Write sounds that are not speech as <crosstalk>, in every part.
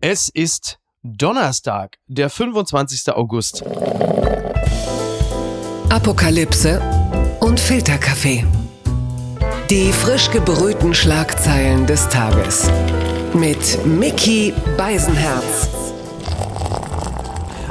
Es ist Donnerstag, der 25. August. Apokalypse und Filterkaffee. Die frisch gebrühten Schlagzeilen des Tages. Mit Mickey Beisenherz.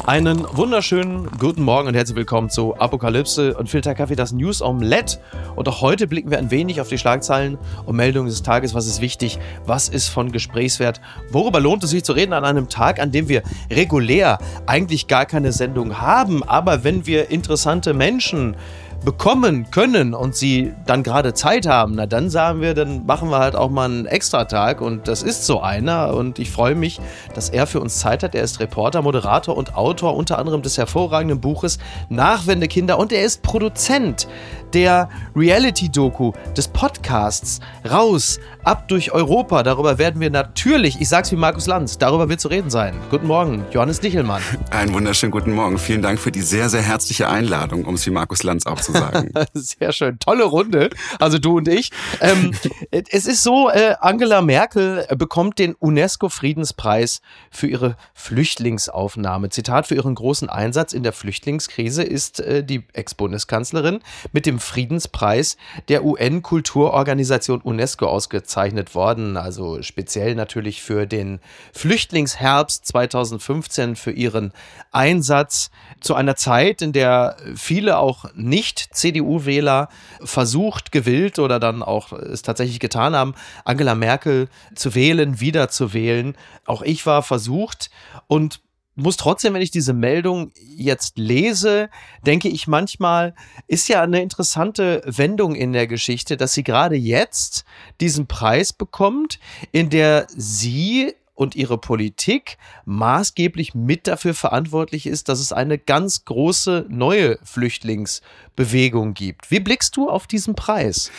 Einen wunderschönen guten Morgen und herzlich willkommen zu Apokalypse und Filterkaffee, das News Omelette. Und auch heute blicken wir ein wenig auf die Schlagzeilen und Meldungen des Tages. Was ist wichtig? Was ist von Gesprächswert? Worüber lohnt es sich zu reden an einem Tag, an dem wir regulär eigentlich gar keine Sendung haben? Aber wenn wir interessante Menschen bekommen können und sie dann gerade Zeit haben, na dann sagen wir, dann machen wir halt auch mal einen Extratag und das ist so einer und ich freue mich, dass er für uns Zeit hat. Er ist Reporter, Moderator und Autor unter anderem des hervorragenden Buches Nachwendekinder und er ist Produzent der Reality-Doku, des Podcasts Raus, ab durch Europa. Darüber werden wir natürlich, ich sag's wie Markus Lanz, darüber wird zu reden sein. Guten Morgen, Johannes Dichelmann. Einen wunderschönen guten Morgen. Vielen Dank für die sehr, sehr herzliche Einladung, um es wie Markus Lanz auch zu sagen. <laughs> sehr schön. Tolle Runde. Also du und ich. Ähm, <laughs> es ist so, äh, Angela Merkel bekommt den UNESCO-Friedenspreis für ihre Flüchtlingsaufnahme. Zitat, für ihren großen Einsatz in der Flüchtlingskrise ist äh, die Ex-Bundeskanzlerin mit dem Friedenspreis der UN-Kulturorganisation UNESCO ausgezeichnet worden. Also speziell natürlich für den Flüchtlingsherbst 2015 für ihren Einsatz zu einer Zeit, in der viele auch Nicht-CDU-Wähler versucht, gewillt oder dann auch es tatsächlich getan haben, Angela Merkel zu wählen, wieder zu wählen. Auch ich war versucht und muss trotzdem, wenn ich diese Meldung jetzt lese, denke ich manchmal, ist ja eine interessante Wendung in der Geschichte, dass sie gerade jetzt diesen Preis bekommt, in der sie und ihre Politik maßgeblich mit dafür verantwortlich ist, dass es eine ganz große neue Flüchtlingsbewegung gibt. Wie blickst du auf diesen Preis?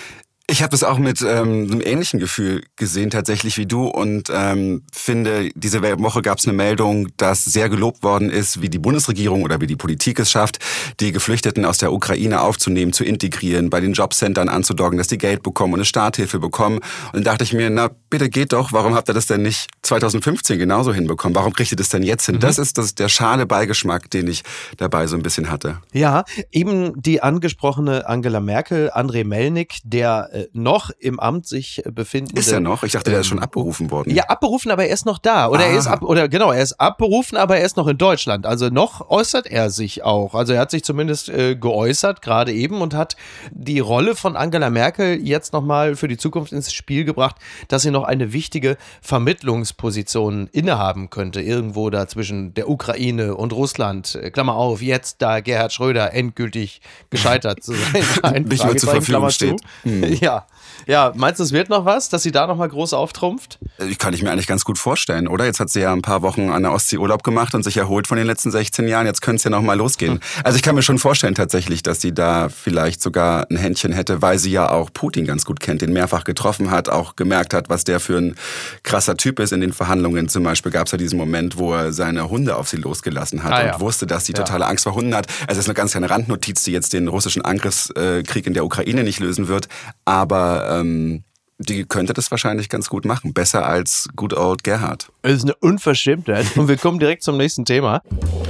Ich habe es auch mit ähm, einem ähnlichen Gefühl gesehen, tatsächlich wie du, und ähm, finde, diese Woche gab es eine Meldung, dass sehr gelobt worden ist, wie die Bundesregierung oder wie die Politik es schafft, die Geflüchteten aus der Ukraine aufzunehmen, zu integrieren, bei den Jobcentern anzudoggen, dass die Geld bekommen und eine Starthilfe bekommen. Und dann dachte ich mir, na bitte geht doch, warum habt ihr das denn nicht 2015 genauso hinbekommen? Warum kriegt ihr das denn jetzt hin? Mhm. Das ist das ist der schale Beigeschmack, den ich dabei so ein bisschen hatte. Ja, eben die angesprochene Angela Merkel, André Melnik, der noch im Amt sich befinden. Ist er noch? Ich dachte, der ist schon ähm, abberufen worden. Ja, abberufen, aber er ist noch da. Oder ah. er ist ab, oder genau, er ist abberufen, aber er ist noch in Deutschland. Also noch äußert er sich auch. Also er hat sich zumindest äh, geäußert, gerade eben, und hat die Rolle von Angela Merkel jetzt nochmal für die Zukunft ins Spiel gebracht, dass sie noch eine wichtige Vermittlungsposition innehaben könnte. Irgendwo da zwischen der Ukraine und Russland. Äh, Klammer auf, jetzt da Gerhard Schröder endgültig gescheitert zu <laughs> sein. Nicht mehr zur Verfügung steht. Hm. <laughs> Ja, ja. Ja, meinst du, es wird noch was, dass sie da noch mal groß auftrumpft? Ich äh, kann ich mir eigentlich ganz gut vorstellen, oder? Jetzt hat sie ja ein paar Wochen an der Ostsee Urlaub gemacht und sich erholt von den letzten 16 Jahren. Jetzt könnte es ja noch mal losgehen. Hm. Also ich kann mir schon vorstellen tatsächlich, dass sie da vielleicht sogar ein Händchen hätte, weil sie ja auch Putin ganz gut kennt, den mehrfach getroffen hat, auch gemerkt hat, was der für ein krasser Typ ist in den Verhandlungen. Zum Beispiel gab es ja diesen Moment, wo er seine Hunde auf sie losgelassen hat ah, ja. und wusste, dass sie totale ja. Angst vor Hunden hat. Also es ist eine ganz kleine Randnotiz, die jetzt den russischen Angriffskrieg in der Ukraine nicht lösen wird. Aber ähm, die könnte das wahrscheinlich ganz gut machen. Besser als Good Old Gerhard. Das ist eine Unverschämtheit. Und <laughs> wir kommen direkt zum nächsten Thema.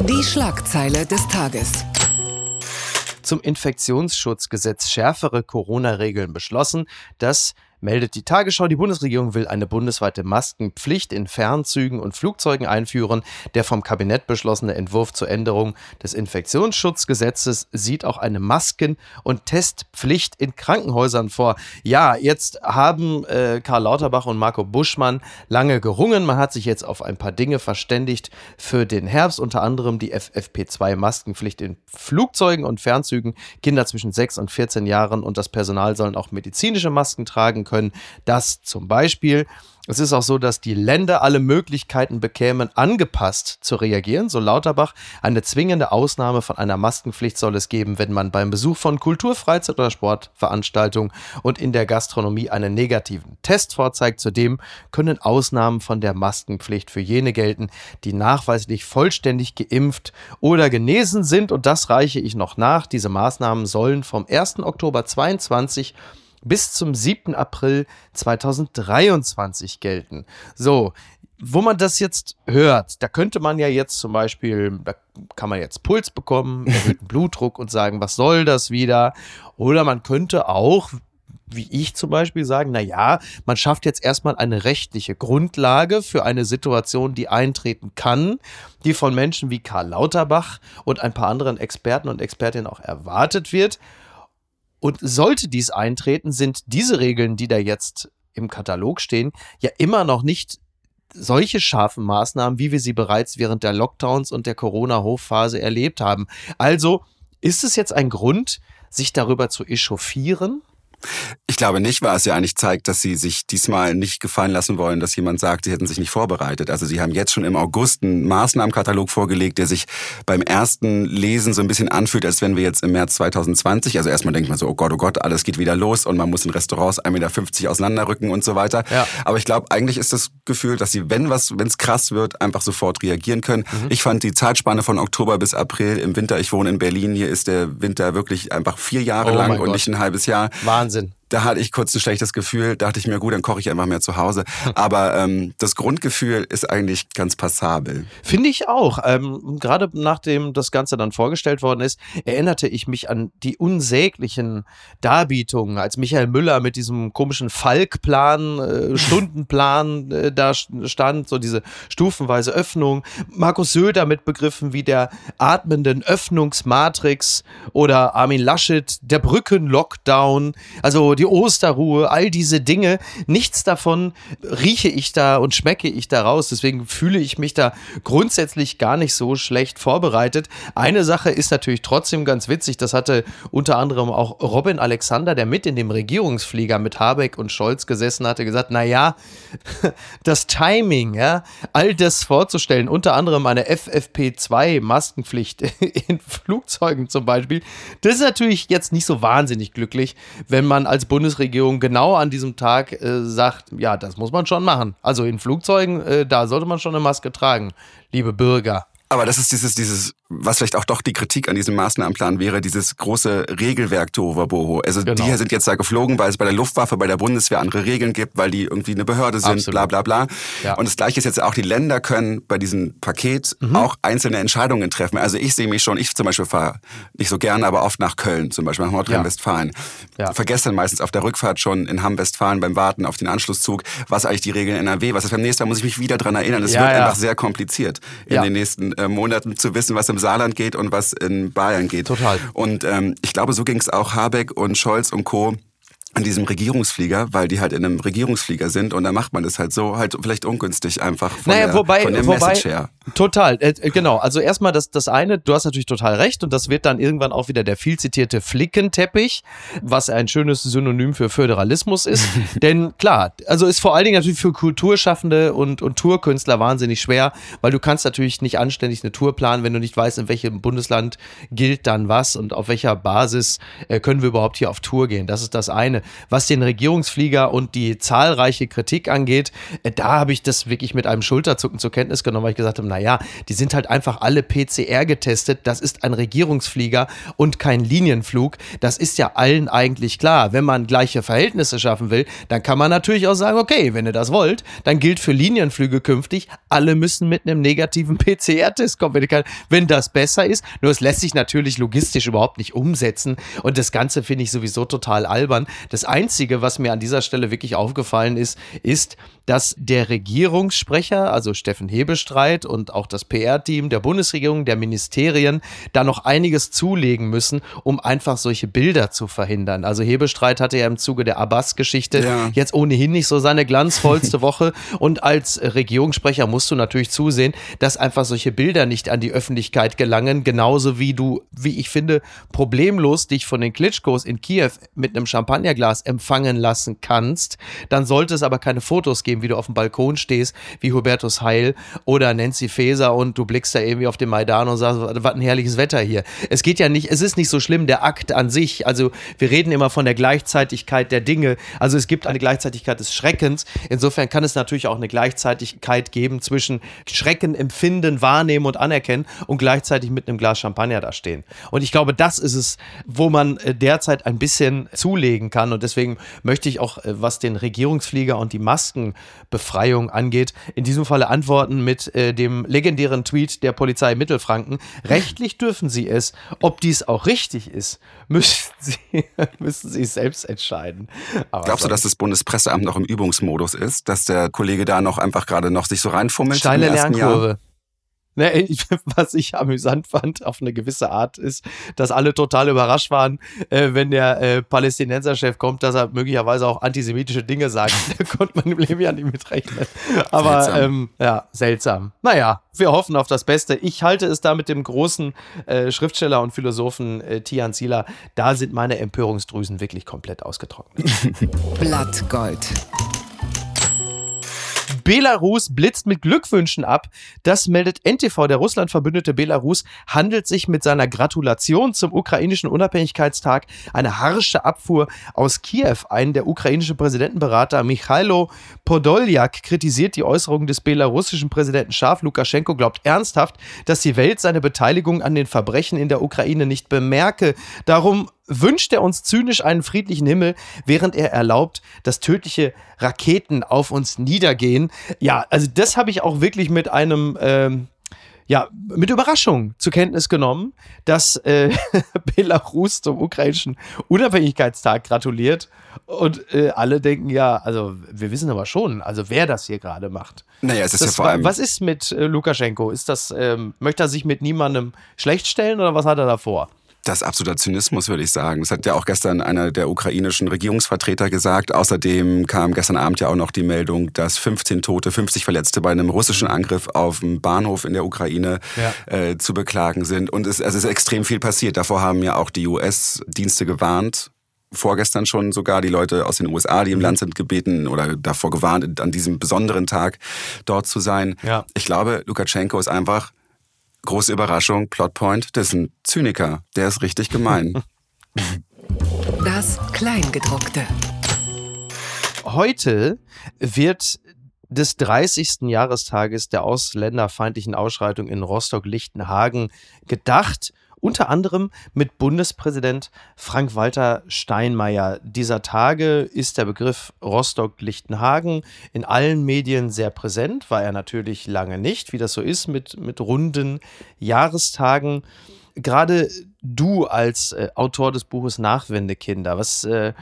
Die Schlagzeile des Tages. Zum Infektionsschutzgesetz schärfere Corona-Regeln beschlossen. Das meldet die Tagesschau, die Bundesregierung will eine bundesweite Maskenpflicht in Fernzügen und Flugzeugen einführen. Der vom Kabinett beschlossene Entwurf zur Änderung des Infektionsschutzgesetzes sieht auch eine Masken- und Testpflicht in Krankenhäusern vor. Ja, jetzt haben äh, Karl Lauterbach und Marco Buschmann lange gerungen. Man hat sich jetzt auf ein paar Dinge verständigt für den Herbst, unter anderem die FFP2-Maskenpflicht in Flugzeugen und Fernzügen. Kinder zwischen 6 und 14 Jahren und das Personal sollen auch medizinische Masken tragen können, dass zum Beispiel es ist auch so, dass die Länder alle Möglichkeiten bekämen, angepasst zu reagieren. So Lauterbach, eine zwingende Ausnahme von einer Maskenpflicht soll es geben, wenn man beim Besuch von Kultur-, Freizeit- oder Sportveranstaltungen und in der Gastronomie einen negativen Test vorzeigt. Zudem können Ausnahmen von der Maskenpflicht für jene gelten, die nachweislich vollständig geimpft oder genesen sind. Und das reiche ich noch nach. Diese Maßnahmen sollen vom 1. Oktober 2022 bis zum 7. April 2023 gelten. So, wo man das jetzt hört, da könnte man ja jetzt zum Beispiel, da kann man jetzt Puls bekommen, erhöhten <laughs> Blutdruck und sagen, was soll das wieder? Oder man könnte auch, wie ich zum Beispiel sagen, na ja, man schafft jetzt erstmal eine rechtliche Grundlage für eine Situation, die eintreten kann, die von Menschen wie Karl Lauterbach und ein paar anderen Experten und Expertinnen auch erwartet wird. Und sollte dies eintreten, sind diese Regeln, die da jetzt im Katalog stehen, ja immer noch nicht solche scharfen Maßnahmen, wie wir sie bereits während der Lockdowns und der Corona-Hochphase erlebt haben. Also ist es jetzt ein Grund, sich darüber zu echauffieren? Ich glaube nicht, weil es ja eigentlich zeigt, dass sie sich diesmal nicht gefallen lassen wollen, dass jemand sagt, sie hätten sich nicht vorbereitet. Also sie haben jetzt schon im August einen Maßnahmenkatalog vorgelegt, der sich beim ersten Lesen so ein bisschen anfühlt, als wenn wir jetzt im März 2020, also erstmal denkt man so, oh Gott, oh Gott, alles geht wieder los und man muss in Restaurants 1,50 Meter auseinanderrücken und so weiter. Ja. Aber ich glaube, eigentlich ist das Gefühl, dass sie, wenn was, wenn es krass wird, einfach sofort reagieren können. Mhm. Ich fand die Zeitspanne von Oktober bis April im Winter, ich wohne in Berlin, hier ist der Winter wirklich einfach vier Jahre oh lang und nicht ein halbes Jahr. Wahnsinn. Wahnsinn. Da hatte ich kurz ein schlechtes Gefühl, da dachte ich mir, gut, dann koche ich einfach mehr zu Hause. <laughs> Aber ähm, das Grundgefühl ist eigentlich ganz passabel. Finde ich auch. Ähm, Gerade nachdem das Ganze dann vorgestellt worden ist, erinnerte ich mich an die unsäglichen Darbietungen, als Michael Müller mit diesem komischen Falkplan, äh, <laughs> Stundenplan äh, da stand, so diese stufenweise Öffnung. Markus Söder mit Begriffen wie der atmenden Öffnungsmatrix oder Armin Laschet, der Brückenlockdown. Also die Osterruhe, all diese Dinge. Nichts davon rieche ich da und schmecke ich da raus. Deswegen fühle ich mich da grundsätzlich gar nicht so schlecht vorbereitet. Eine Sache ist natürlich trotzdem ganz witzig. Das hatte unter anderem auch Robin Alexander, der mit in dem Regierungsflieger mit Habeck und Scholz gesessen hatte, gesagt, na ja, <laughs> das Timing, ja, all das vorzustellen, unter anderem eine FFP2 Maskenpflicht <laughs> in Flugzeugen zum Beispiel, das ist natürlich jetzt nicht so wahnsinnig glücklich, wenn man als Bundesregierung genau an diesem Tag äh, sagt, ja, das muss man schon machen. Also in Flugzeugen, äh, da sollte man schon eine Maske tragen, liebe Bürger. Aber das ist dieses, dieses, was vielleicht auch doch die Kritik an diesem Maßnahmenplan wäre, dieses große Regelwerk Tohuwabohu. Also genau. die sind jetzt da geflogen, weil es bei der Luftwaffe, bei der Bundeswehr andere Regeln gibt, weil die irgendwie eine Behörde sind, Absolut. bla bla bla. Ja. Und das Gleiche ist jetzt auch, die Länder können bei diesem Paket mhm. auch einzelne Entscheidungen treffen. Also ich sehe mich schon, ich zum Beispiel fahre nicht so gerne, aber oft nach Köln, zum Beispiel nach Nordrhein-Westfalen. Ja. Ja. Vergesse dann meistens auf der Rückfahrt schon in Hamm-Westfalen beim Warten auf den Anschlusszug, was eigentlich die Regeln in NRW, was ist beim nächsten Mal, muss ich mich wieder dran erinnern. Es wird einfach sehr kompliziert in den nächsten äh, Monaten zu wissen, was im Saarland geht und was in Bayern geht. Total. Und ähm, ich glaube, so ging es auch Habeck und Scholz und Co in diesem Regierungsflieger, weil die halt in einem Regierungsflieger sind und da macht man das halt so, halt vielleicht ungünstig einfach von naja, der, wobei, von der wobei, Message her. Total, äh, äh, genau. Also erstmal das, das eine, du hast natürlich total recht und das wird dann irgendwann auch wieder der viel zitierte Flickenteppich, was ein schönes Synonym für Föderalismus ist. <laughs> Denn klar, also ist vor allen Dingen natürlich für Kulturschaffende und, und Tourkünstler wahnsinnig schwer, weil du kannst natürlich nicht anständig eine Tour planen, wenn du nicht weißt, in welchem Bundesland gilt dann was und auf welcher Basis äh, können wir überhaupt hier auf Tour gehen. Das ist das eine. Was den Regierungsflieger und die zahlreiche Kritik angeht, äh, da habe ich das wirklich mit einem Schulterzucken zur Kenntnis genommen, weil ich gesagt habe, naja, die sind halt einfach alle PCR getestet. Das ist ein Regierungsflieger und kein Linienflug. Das ist ja allen eigentlich klar. Wenn man gleiche Verhältnisse schaffen will, dann kann man natürlich auch sagen, okay, wenn ihr das wollt, dann gilt für Linienflüge künftig, alle müssen mit einem negativen <laughs> PCR-Test kommen, wenn das besser ist. Nur es lässt sich natürlich logistisch überhaupt nicht umsetzen und das Ganze finde ich sowieso total albern. Das Einzige, was mir an dieser Stelle wirklich aufgefallen ist, ist, dass der Regierungssprecher, also Steffen Hebestreit und auch das PR-Team der Bundesregierung, der Ministerien, da noch einiges zulegen müssen, um einfach solche Bilder zu verhindern. Also Hebestreit hatte ja im Zuge der Abbas-Geschichte ja. jetzt ohnehin nicht so seine glanzvollste <laughs> Woche. Und als Regierungssprecher musst du natürlich zusehen, dass einfach solche Bilder nicht an die Öffentlichkeit gelangen, genauso wie du, wie ich finde, problemlos dich von den Klitschkos in Kiew mit einem Champagnerglas empfangen lassen kannst. Dann sollte es aber keine Fotos geben, wie du auf dem Balkon stehst, wie Hubertus Heil oder Nancy Faeser und du blickst da irgendwie auf den Maidan und sagst, was ein herrliches Wetter hier. Es geht ja nicht, es ist nicht so schlimm, der Akt an sich. Also wir reden immer von der Gleichzeitigkeit der Dinge. Also es gibt eine Gleichzeitigkeit des Schreckens. Insofern kann es natürlich auch eine Gleichzeitigkeit geben zwischen Schrecken empfinden, wahrnehmen und anerkennen und gleichzeitig mit einem Glas Champagner da stehen. Und ich glaube, das ist es, wo man äh, derzeit ein bisschen zulegen kann. Und deswegen möchte ich auch, äh, was den Regierungsflieger und die Maskenbefreiung angeht, in diesem Falle antworten mit äh, dem legendären Tweet der Polizei Mittelfranken. Rechtlich dürfen sie es. Ob dies auch richtig ist, <laughs> müssen sie, <laughs> müssen sie selbst entscheiden. Aber Glaubst du, dass das Bundespresseamt noch im Übungsmodus ist, dass der Kollege da noch einfach gerade noch sich so reinfummelt? Steile Lernkurve. Jahr? Ne, <laughs> was ich amüsant fand, auf eine gewisse Art, ist, dass alle total überrascht waren, äh, wenn der äh, Palästinenserchef kommt, dass er möglicherweise auch antisemitische Dinge sagt. <laughs> da konnte man im Leben ja nicht mitrechnen. Aber seltsam. Ähm, ja, seltsam. Naja, wir hoffen auf das Beste. Ich halte es da mit dem großen äh, Schriftsteller und Philosophen äh, Tian Zieler. Da sind meine Empörungsdrüsen wirklich komplett ausgetrocknet. <laughs> Blattgold. Belarus blitzt mit Glückwünschen ab. Das meldet NTV. Der Russland-verbündete Belarus handelt sich mit seiner Gratulation zum ukrainischen Unabhängigkeitstag eine harsche Abfuhr aus Kiew ein. Der ukrainische Präsidentenberater Michailo Podoljak kritisiert die Äußerungen des belarussischen Präsidenten scharf. Lukaschenko glaubt ernsthaft, dass die Welt seine Beteiligung an den Verbrechen in der Ukraine nicht bemerke. Darum wünscht er uns zynisch einen friedlichen Himmel, während er erlaubt, dass tödliche Raketen auf uns niedergehen. Ja, also das habe ich auch wirklich mit einem ähm, ja, mit Überraschung zur Kenntnis genommen, dass äh, <laughs> Belarus zum ukrainischen Unabhängigkeitstag gratuliert. Und äh, alle denken ja, also wir wissen aber schon, also wer das hier gerade macht. Naja, es ist das, ja vor allem. Was ist mit äh, Lukaschenko? Ist das, ähm, möchte er sich mit niemandem schlecht stellen oder was hat er da vor? Das ist absoluter Zynismus, würde ich sagen. Das hat ja auch gestern einer der ukrainischen Regierungsvertreter gesagt. Außerdem kam gestern Abend ja auch noch die Meldung, dass 15 Tote, 50 Verletzte bei einem russischen Angriff auf einen Bahnhof in der Ukraine ja. äh, zu beklagen sind. Und es, also es ist extrem viel passiert. Davor haben ja auch die US-Dienste gewarnt vorgestern schon sogar die Leute aus den USA, die im mhm. Land sind, gebeten oder davor gewarnt, an diesem besonderen Tag dort zu sein. Ja. Ich glaube, Lukaschenko ist einfach Große Überraschung, Plotpoint, das ist ein Zyniker. Der ist richtig gemein. <laughs> Das Kleingedruckte. Heute wird des 30. Jahrestages der ausländerfeindlichen Ausschreitung in Rostock-Lichtenhagen gedacht unter anderem mit Bundespräsident Frank-Walter Steinmeier. Dieser Tage ist der Begriff Rostock-Lichtenhagen in allen Medien sehr präsent, war er natürlich lange nicht, wie das so ist mit, mit runden Jahrestagen. Gerade du als äh, Autor des Buches Nachwendekinder, was, äh,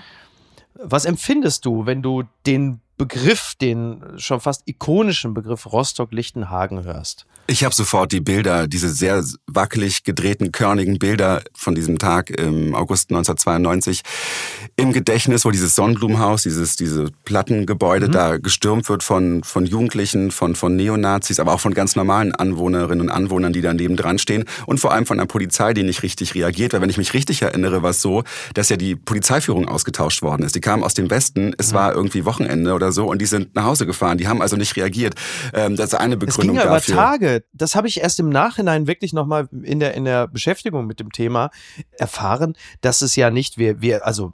was empfindest du, wenn du den Begriff, den schon fast ikonischen Begriff Rostock-Lichtenhagen hörst? Ich habe sofort die Bilder, diese sehr wackelig gedrehten, körnigen Bilder von diesem Tag im August 1992 im Gedächtnis, wo dieses Sonnenblumenhaus, dieses diese Plattengebäude mhm. da gestürmt wird von von Jugendlichen, von von Neonazis, aber auch von ganz normalen Anwohnerinnen und Anwohnern, die da nebendran stehen und vor allem von der Polizei, die nicht richtig reagiert. Weil wenn ich mich richtig erinnere, war es so, dass ja die Polizeiführung ausgetauscht worden ist. Die kamen aus dem Westen, es mhm. war irgendwie Wochenende oder so und die sind nach Hause gefahren. Die haben also nicht reagiert. Ähm, das ist eine Begründung es ging ja dafür. Über Tage das habe ich erst im Nachhinein wirklich nochmal in der, in der Beschäftigung mit dem Thema erfahren, dass es ja nicht, wir, wir, also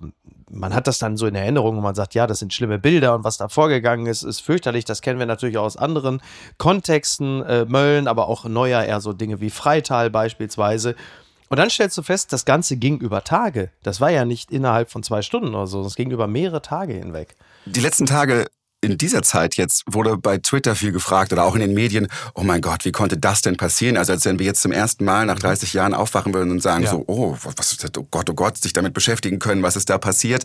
man hat das dann so in Erinnerung und man sagt, ja, das sind schlimme Bilder und was da vorgegangen ist, ist fürchterlich. Das kennen wir natürlich auch aus anderen Kontexten, äh, Mölln, aber auch neuer eher so Dinge wie Freital beispielsweise. Und dann stellst du fest, das Ganze ging über Tage. Das war ja nicht innerhalb von zwei Stunden oder so, das ging über mehrere Tage hinweg. Die letzten Tage in dieser Zeit jetzt wurde bei Twitter viel gefragt oder auch in den Medien, oh mein Gott, wie konnte das denn passieren? Also als wenn wir jetzt zum ersten Mal nach 30 Jahren aufwachen würden und sagen ja. so, oh, was ist das? oh Gott, oh Gott, sich damit beschäftigen können, was ist da passiert?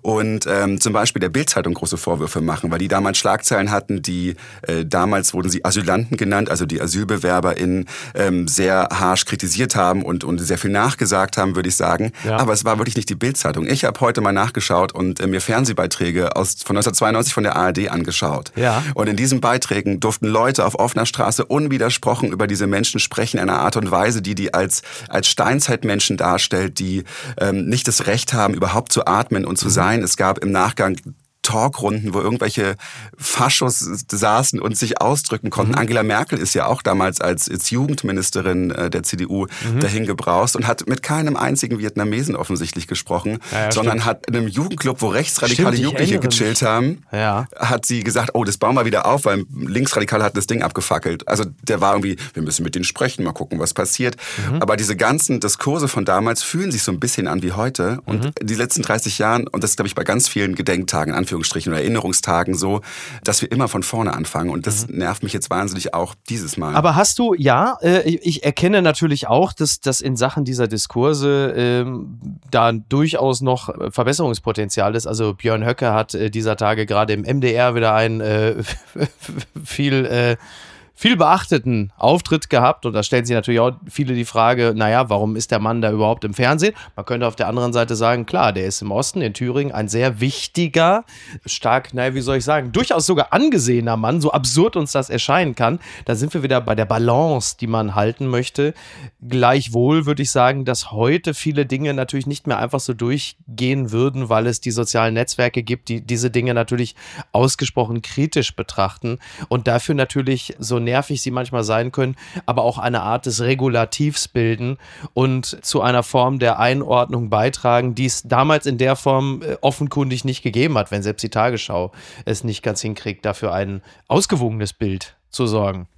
Und ähm, zum Beispiel der Bildzeitung große Vorwürfe machen, weil die damals Schlagzeilen hatten, die äh, damals wurden sie Asylanten genannt, also die AsylbewerberInnen ähm, sehr harsch kritisiert haben und, und sehr viel nachgesagt haben, würde ich sagen. Ja. Aber es war wirklich nicht die Bildzeitung. Ich habe heute mal nachgeschaut und äh, mir Fernsehbeiträge aus, von 1992 von der ARD ARD angeschaut. Ja. Und in diesen Beiträgen durften Leute auf offener Straße unwidersprochen über diese Menschen sprechen, in einer Art und Weise, die die als, als Steinzeitmenschen darstellt, die ähm, nicht das Recht haben, überhaupt zu atmen und zu mhm. sein. Es gab im Nachgang Talkrunden, wo irgendwelche Faschos saßen und sich ausdrücken konnten. Mhm. Angela Merkel ist ja auch damals als, als Jugendministerin äh, der CDU mhm. dahin gebraust und hat mit keinem einzigen Vietnamesen offensichtlich gesprochen, ja, ja, sondern stimmt. hat in einem Jugendclub, wo rechtsradikale stimmt, Jugendliche gechillt haben, ja. hat sie gesagt, oh, das bauen wir wieder auf, weil Linksradikale hatten das Ding abgefackelt. Also der war irgendwie, wir müssen mit denen sprechen, mal gucken, was passiert. Mhm. Aber diese ganzen Diskurse von damals fühlen sich so ein bisschen an wie heute. Und mhm. die letzten 30 Jahren, und das ist, glaube ich, bei ganz vielen Gedenktagen, Anführungsstrichen, oder Erinnerungstagen so, dass wir immer von vorne anfangen. Und das mhm. nervt mich jetzt wahnsinnig auch dieses Mal. Aber hast du, ja, äh, ich erkenne natürlich auch, dass, dass in Sachen dieser Diskurse ähm, da durchaus noch Verbesserungspotenzial ist. Also Björn Höcke hat äh, dieser Tage gerade im MDR wieder ein äh, <laughs> viel äh, viel beachteten Auftritt gehabt. Und da stellen sich natürlich auch viele die Frage, naja, warum ist der Mann da überhaupt im Fernsehen? Man könnte auf der anderen Seite sagen, klar, der ist im Osten, in Thüringen, ein sehr wichtiger, stark, naja, wie soll ich sagen, durchaus sogar angesehener Mann, so absurd uns das erscheinen kann. Da sind wir wieder bei der Balance, die man halten möchte. Gleichwohl würde ich sagen, dass heute viele Dinge natürlich nicht mehr einfach so durchgehen würden, weil es die sozialen Netzwerke gibt, die diese Dinge natürlich ausgesprochen kritisch betrachten und dafür natürlich so nervig sie manchmal sein können, aber auch eine Art des Regulativs bilden und zu einer Form der Einordnung beitragen, die es damals in der Form äh, offenkundig nicht gegeben hat, wenn selbst die Tagesschau es nicht ganz hinkriegt, dafür ein ausgewogenes Bild zu sorgen.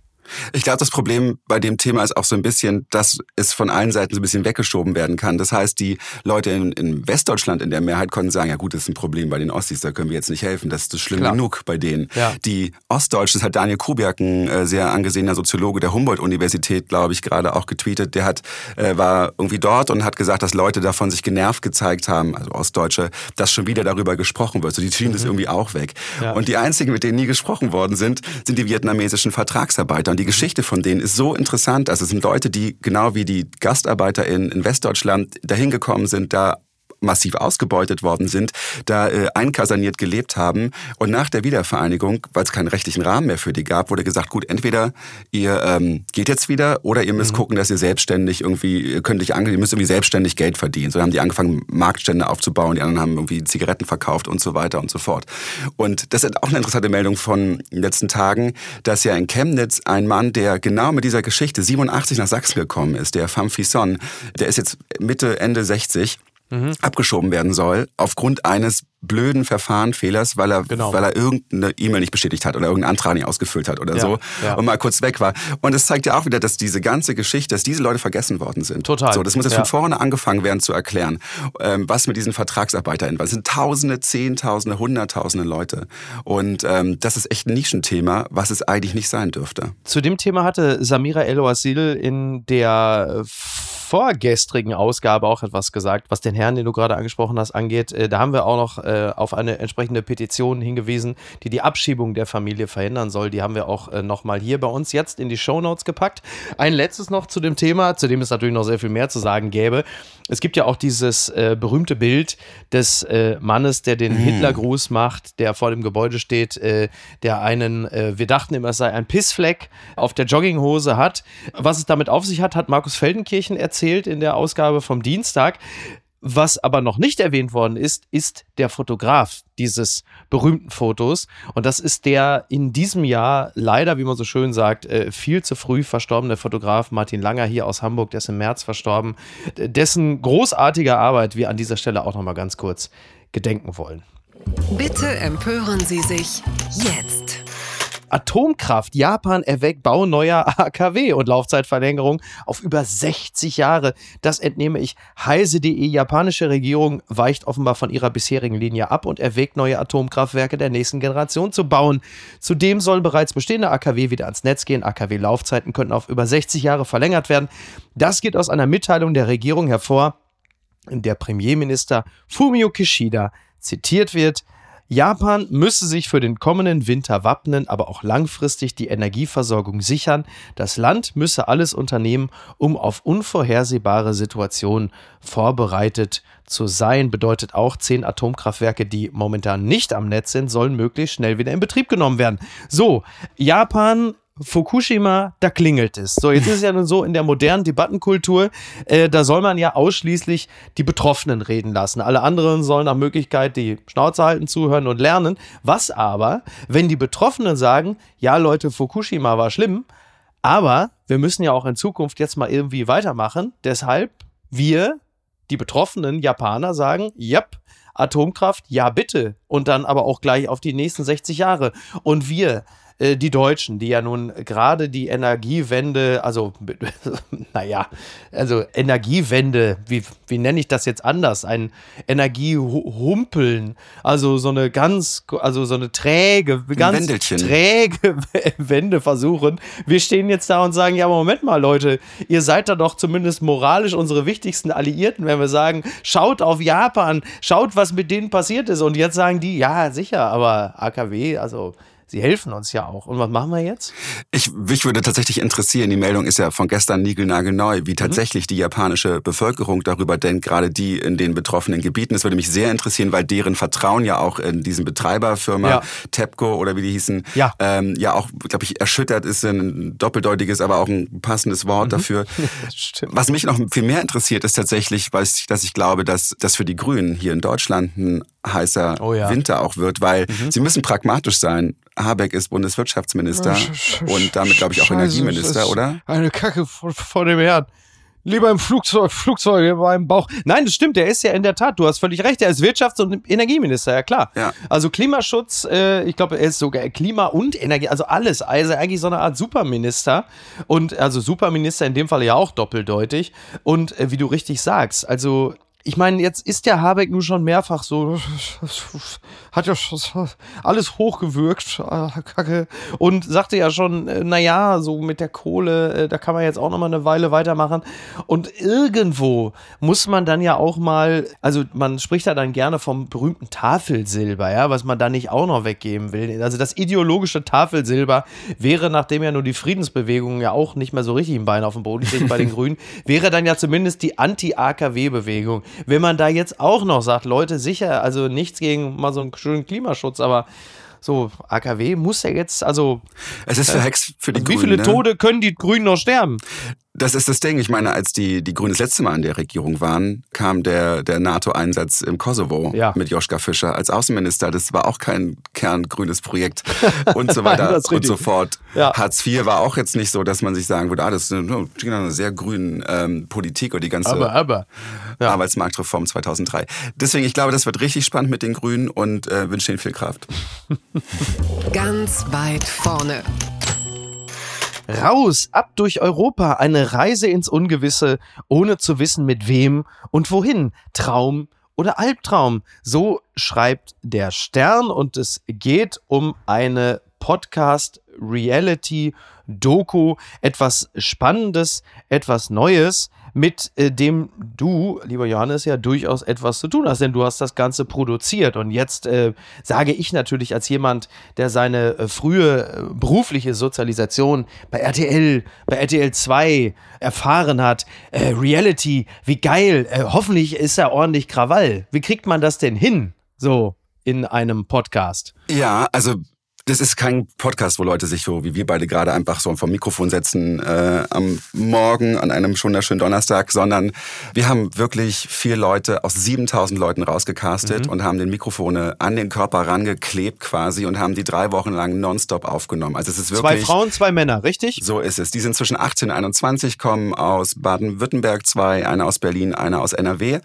Ich glaube, das Problem bei dem Thema ist auch so ein bisschen, dass es von allen Seiten so ein bisschen weggeschoben werden kann. Das heißt, die Leute in, in Westdeutschland in der Mehrheit konnten sagen, ja gut, das ist ein Problem bei den Ostis, da können wir jetzt nicht helfen, das ist schlimm Klar. genug bei denen. Ja. Die Ostdeutschen, das hat Daniel Kubiak, ein äh, sehr angesehener Soziologe der Humboldt-Universität, glaube ich, gerade auch getweetet, der hat, äh, war irgendwie dort und hat gesagt, dass Leute davon sich genervt gezeigt haben, also Ostdeutsche, dass schon wieder darüber gesprochen wird. So, die schieben mhm. das irgendwie auch weg. Ja. Und die einzigen, mit denen nie gesprochen worden sind, sind die vietnamesischen Vertragsarbeiter. Und die Geschichte von denen ist so interessant. Also es sind Leute, die genau wie die Gastarbeiter in, in Westdeutschland dahin gekommen sind, da massiv ausgebeutet worden sind, da äh, einkaserniert gelebt haben. Und nach der Wiedervereinigung, weil es keinen rechtlichen Rahmen mehr für die gab, wurde gesagt, gut, entweder ihr ähm, geht jetzt wieder oder ihr müsst mhm. gucken, dass ihr selbstständig irgendwie, ihr könnt nicht ihr müsst irgendwie selbstständig Geld verdienen. So haben die angefangen, Marktstände aufzubauen, die anderen haben irgendwie Zigaretten verkauft und so weiter und so fort. Und das ist auch eine interessante Meldung von den letzten Tagen, dass ja in Chemnitz ein Mann, der genau mit dieser Geschichte 87 nach Sachsen gekommen ist, der Fisson, der ist jetzt Mitte, Ende 60 mhm. abgeschoben werden soll, aufgrund eines blöden Verfahrenfehlers, weil er, genau. weil er irgendeine E-Mail nicht bestätigt hat oder irgendeinen Antrag nicht ausgefüllt hat oder ja, so ja. und mal kurz weg war. Und es zeigt ja auch wieder, dass diese ganze Geschichte, dass diese Leute vergessen worden sind. Total. So, das muss jetzt ja. von vorne angefangen werden zu erklären, ähm, was mit diesen Vertragsarbeitern, was sind Tausende, Zehntausende, Hunderttausende Leute. Und ähm, das ist echt ein Nischenthema, was es eigentlich nicht sein dürfte. Zu dem Thema hatte Samira El-Wasil in der vorgestrigen Ausgabe auch etwas gesagt, was den Herrn, den du gerade angesprochen hast, angeht. Äh, da haben wir auch noch äh, auf eine entsprechende Petition hingewiesen, die die Abschiebung der Familie verhindern soll. Die haben wir auch äh, nochmal hier bei uns jetzt in die Shownotes gepackt. Ein letztes noch zu dem Thema, zu dem es natürlich noch sehr viel mehr zu sagen gäbe. Es gibt ja auch dieses äh, berühmte Bild des äh, Mannes, der den mhm. Hitlergruß macht, der vor dem Gebäude steht, äh, der einen, wir dachten immer, es sei ein Pissfleck, auf der Jogginghose hat. Was es damit auf sich hat, hat Markus Feldenkirchen erzählt in der Ausgabe vom Dienstag. Was aber noch nicht erwähnt worden ist, ist der Fotograf dieses berühmten Fotos. Und das ist der in diesem Jahr leider, wie man so schön sagt, äh, viel zu früh verstorbene Fotograf Martin Langer hier aus Hamburg, der ist im März verstorben, dessen großartige Arbeit wir an dieser Stelle auch nochmal ganz kurz gedenken wollen. Bitte empören Sie sich jetzt. Atomkraft. Japan erweckt Bau neuer <laughs> AKW und Laufzeitverlängerung auf über 60 Jahre. Das entnehme ich heise.de. Japanische Regierung weicht offenbar von ihrer bisherigen Linie ab und erwägt neue Atomkraftwerke der nächsten Generation zu bauen. Zudem sollen bereits bestehende AKW wieder ans Netz gehen. AKW-Laufzeiten könnten auf über 60 Jahre verlängert werden. Das geht aus einer Mitteilung der Regierung hervor, in der Premierminister Fumio Kishida zitiert wird. Japan müsse sich für den kommenden Winter wappnen, aber auch langfristig die Energieversorgung sichern. Das Land müsse alles unternehmen, um auf unvorhersehbare Situationen vorbereitet zu sein. Bedeutet auch, zehn Atomkraftwerke, die momentan nicht am Netz sind, sollen möglichst schnell wieder in Betrieb genommen werden. So, Japan Fukushima, da klingelt es. So, jetzt ist es ja nun so in der modernen Debattenkultur, äh, da soll man ja ausschließlich die Betroffenen reden lassen. Alle anderen sollen nach Möglichkeit die Schnauze halten, zuhören und lernen. Was aber, wenn die Betroffenen sagen, ja Leute, Fukushima war schlimm, aber wir müssen ja auch in Zukunft jetzt mal irgendwie weitermachen. Deshalb wir, die betroffenen Japaner, sagen, ja, Atomkraft, ja bitte. Und dann aber auch gleich auf die nächsten 60 Jahre. Und wir, äh, die Deutschen, die ja nun gerade die Energiewende, also <laughs> naja, also Energiewende, wie, wie nenne ich das jetzt anders? Ein Energiehumpeln, also so eine ganz, also so eine träge, ganz Wendelchen. träge <laughs> Wende versuchen. Wir stehen jetzt da und sagen, ja, Moment mal, Leute, ihr seid da doch zumindest moralisch unsere wichtigsten Alliierten, wenn wir sagen, schaut auf Japan, schaut, was mit denen passiert ist. Und jetzt sagen die, ja, sicher, aber AKW, also sie helfen uns ja auch. Und was machen wir jetzt? Ich, mich würde tatsächlich interessieren, die Meldung ist ja von gestern niegelnagelneu, wie tatsächlich mhm. die japanische Bevölkerung darüber denkt, gerade die in den betroffenen Gebieten. Das würde mich sehr interessieren, weil deren Vertrauen ja auch in diesen Betreiberfirma ja. TEPCO oder wie die hießen, ja, ähm, ja auch, glaube ich, erschüttert ist ein doppeldeutiges, aber auch ein passendes Wort mhm. dafür. <laughs> Was mich noch viel mehr interessiert, ist tatsächlich, weil ich, dass ich glaube, dass das für die Grünen hier in Deutschland ein heißer oh ja. Winter auch wird, weil mhm. sie müssen pragmatisch sein. Habeck ist Bundeswirtschaftsminister und damit, glaube ich, auch Scheiße, Energieminister, oder? Eine Kacke vor, vor dem Herrn. Lieber im Flugzeug, Flugzeug in meinem Bauch. Nein, das stimmt, der ist ja in der Tat, du hast völlig recht, er ist Wirtschafts- und Energieminister, ja klar. Ja. Also Klimaschutz, äh, ich glaube, er ist sogar Klima und Energie, also alles. Also eigentlich so eine Art Superminister. Und also Superminister in dem Fall ja auch doppeldeutig. Und äh, wie du richtig sagst, also ich meine, jetzt ist der Habeck nun schon mehrfach so, hat ja alles hochgewürgt, äh, Kacke, und sagte ja schon, äh, naja, so mit der Kohle, äh, da kann man jetzt auch noch mal eine Weile weitermachen. Und irgendwo muss man dann ja auch mal, also man spricht ja dann gerne vom berühmten Tafelsilber, ja, was man da nicht auch noch weggeben will. Also das ideologische Tafelsilber wäre, nachdem ja nur die Friedensbewegung ja auch nicht mehr so richtig ein Bein auf dem Boden kriegt bei den <laughs> Grünen, wäre dann ja zumindest die Anti-AKW-Bewegung wenn man da jetzt auch noch sagt, Leute, sicher, also nichts gegen mal so einen schönen Klimaschutz, aber so, AKW muss ja jetzt, also. Es ist verhext für die also Grünen. Wie viele ne? Tode können die Grünen noch sterben? Das ist das Ding. Ich meine, als die, die Grünen das letzte Mal in der Regierung waren, kam der, der NATO-Einsatz im Kosovo ja. mit Joschka Fischer als Außenminister. Das war auch kein kerngrünes Projekt <laughs> und so weiter Nein, und so fort. Ja. Hartz IV war auch jetzt nicht so, dass man sich sagen würde, ah, das ist eine, eine sehr grüne ähm, Politik oder die ganze aber, aber. Ja. Arbeitsmarktreform 2003. Deswegen, ich glaube, das wird richtig spannend mit den Grünen und äh, wünsche ihnen viel Kraft. <laughs> Ganz weit vorne. Raus, ab durch Europa, eine Reise ins Ungewisse, ohne zu wissen mit wem und wohin. Traum oder Albtraum. So schreibt der Stern und es geht um eine Podcast Reality Doku, etwas Spannendes, etwas Neues mit äh, dem du, lieber Johannes, ja durchaus etwas zu tun hast, denn du hast das Ganze produziert. Und jetzt äh, sage ich natürlich als jemand, der seine äh, frühe äh, berufliche Sozialisation bei RTL, bei RTL 2 erfahren hat, äh, Reality, wie geil, äh, hoffentlich ist er ordentlich Krawall. Wie kriegt man das denn hin? So in einem Podcast. Ja, also das ist kein Podcast, wo Leute sich so wie wir beide gerade einfach so vom Mikrofon setzen äh, am Morgen an einem wunderschönen Donnerstag, sondern wir haben wirklich vier Leute aus 7000 Leuten rausgecastet mhm. und haben den Mikrofone an den Körper rangeklebt quasi und haben die drei Wochen lang nonstop aufgenommen. Also es ist wirklich zwei Frauen, zwei Männer, richtig? So ist es. Die sind zwischen 18 und 21, kommen aus Baden-Württemberg, zwei, einer aus Berlin, einer aus NRW.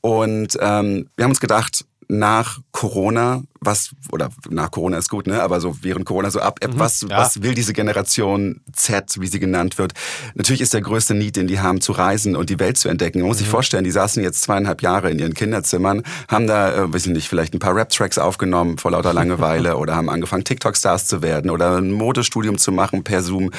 Und ähm, wir haben uns gedacht, nach Corona, was, oder nach Corona ist gut, ne? Aber so während Corona so ab, mhm, was, ja. was will diese Generation Z, wie sie genannt wird? Natürlich ist der größte Need, den die haben, zu reisen und die Welt zu entdecken. Man muss mhm. sich vorstellen, die saßen jetzt zweieinhalb Jahre in ihren Kinderzimmern, haben da, äh, weiß ich nicht, vielleicht ein paar Rap-Tracks aufgenommen vor lauter Langeweile <laughs> oder haben angefangen, TikTok-Stars zu werden oder ein Modestudium zu machen per Zoom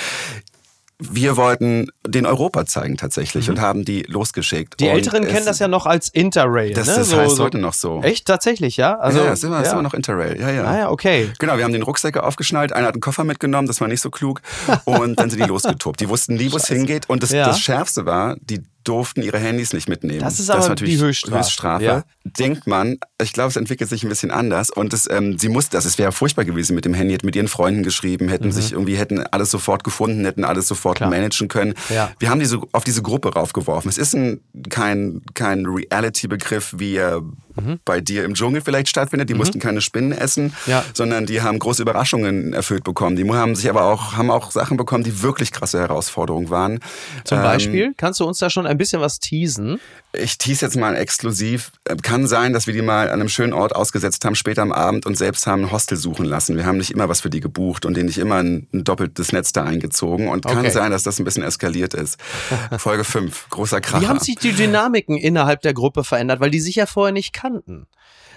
wir wollten den Europa zeigen tatsächlich mhm. und haben die losgeschickt. Die Älteren kennen das ja noch als Interrail. Das, ne? das so, heißt so. heute noch so. Echt? Tatsächlich, ja? Also, ja, ist immer, ja. ist immer noch Interrail. Ja, ja. Ah ja, okay. Genau, wir haben den Rucksäcke aufgeschnallt, einer hat einen Koffer mitgenommen, das war nicht so klug. Und dann sind die <laughs> losgetobt. Die wussten nie, wo es hingeht. Und das, ja. das Schärfste war, die durften ihre Handys nicht mitnehmen. Das ist aber natürlich die Höchststrafe. Höchststrafe. Ja. Denkt man, ich glaube, es entwickelt sich ein bisschen anders. Und es, ähm, sie musste, das es wäre furchtbar gewesen mit dem Handy, hätten mit ihren Freunden geschrieben, hätten sich irgendwie, hätten alles sofort gefunden, hätten alles sofort Mhm. Klar. managen können. Ja. Wir haben diese auf diese Gruppe raufgeworfen. Es ist ein, kein, kein Reality-Begriff, wie er Mhm. bei dir im Dschungel vielleicht stattfindet. Die mussten keine Spinnen essen, Ja. sondern die haben große Überraschungen erfüllt bekommen. Die haben sich aber auch, haben auch Sachen bekommen, die wirklich krasse Herausforderungen waren. Zum Ähm, Beispiel, kannst du uns da schon ein bisschen was teasen? Ich tease jetzt mal exklusiv. Äh, Kann sein, dass wir die mal an einem schönen Ort ausgesetzt haben, später am Abend und selbst haben ein Hostel suchen lassen. Wir haben nicht immer was für die gebucht und denen nicht immer ein, ein doppeltes Netz da eingezogen. Und kann Okay. sein, dass das ein bisschen eskaliert ist. <laughs> Folge 5, großer Kracher. Wie haben sich die Dynamiken innerhalb der Gruppe verändert, weil die sich ja vorher nicht kannten?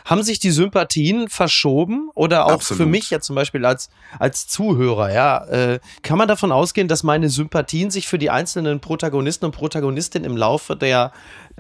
Haben sich die Sympathien verschoben oder auch Absolut. für mich ja zum Beispiel als, als Zuhörer, ja, äh, kann man davon ausgehen, dass meine Sympathien sich für die einzelnen Protagonisten und Protagonistinnen im Laufe der,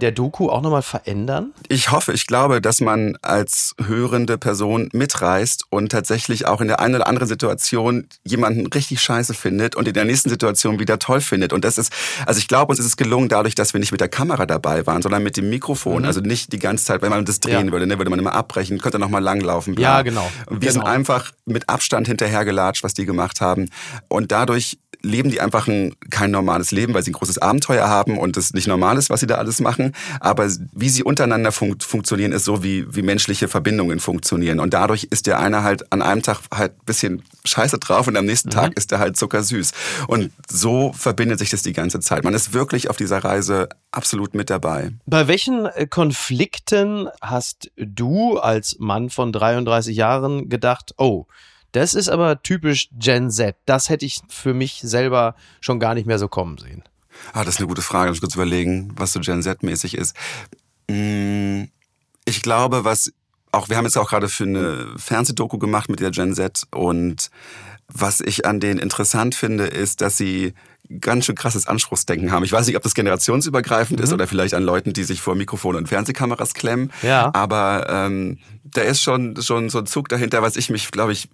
der Doku auch nochmal verändern? Ich hoffe, ich glaube, dass man als hörende Person mitreißt und tatsächlich auch in der einen oder anderen Situation jemanden richtig scheiße findet und in der nächsten Situation wieder toll findet. Und das ist, also ich glaube, uns ist es gelungen dadurch, dass wir nicht mit der Kamera dabei waren, sondern mit dem Mikrofon. Also nicht die ganze Zeit, wenn man das drehen Ja. würde, ne, würde man immer abbrechen, könnte nochmal langlaufen. Ja, genau. Wir sind Genau. einfach mit Abstand hinterhergelatscht, was die gemacht haben. Und dadurch leben die einfach ein, kein normales Leben, weil sie ein großes Abenteuer haben und es nicht normal ist, was sie da alles machen. Aber wie sie untereinander fun funktionieren, ist so, wie, wie menschliche Verbindungen funktionieren. Und dadurch ist der eine halt an einem Tag halt ein bisschen scheiße drauf und am nächsten Tag ist er halt zuckersüß. Und so verbindet sich das die ganze Zeit. Man ist wirklich auf dieser Reise absolut mit dabei. Bei welchen äh, Konflikten hast du als Mann von 33 Jahren gedacht, oh, das ist aber typisch Gen Z. Das hätte ich für mich selber schon gar nicht mehr so kommen sehen. Ah, das ist eine gute Frage. Muss ich kurz überlegen, was so Gen Z-mäßig ist. Mm, Ich glaube, was auch, wir haben jetzt auch gerade für eine Fernsehdoku gemacht mit der Gen Z und was ich an denen interessant finde, ist, dass sie ganz schön krasses Anspruchsdenken haben. Ich weiß nicht, ob das generationsübergreifend ist oder vielleicht an Leuten, die sich vor Mikrofon und Fernsehkameras klemmen. Ja. Aber ähm, da ist schon, schon so ein Zug dahinter, was ich mich, glaube ich,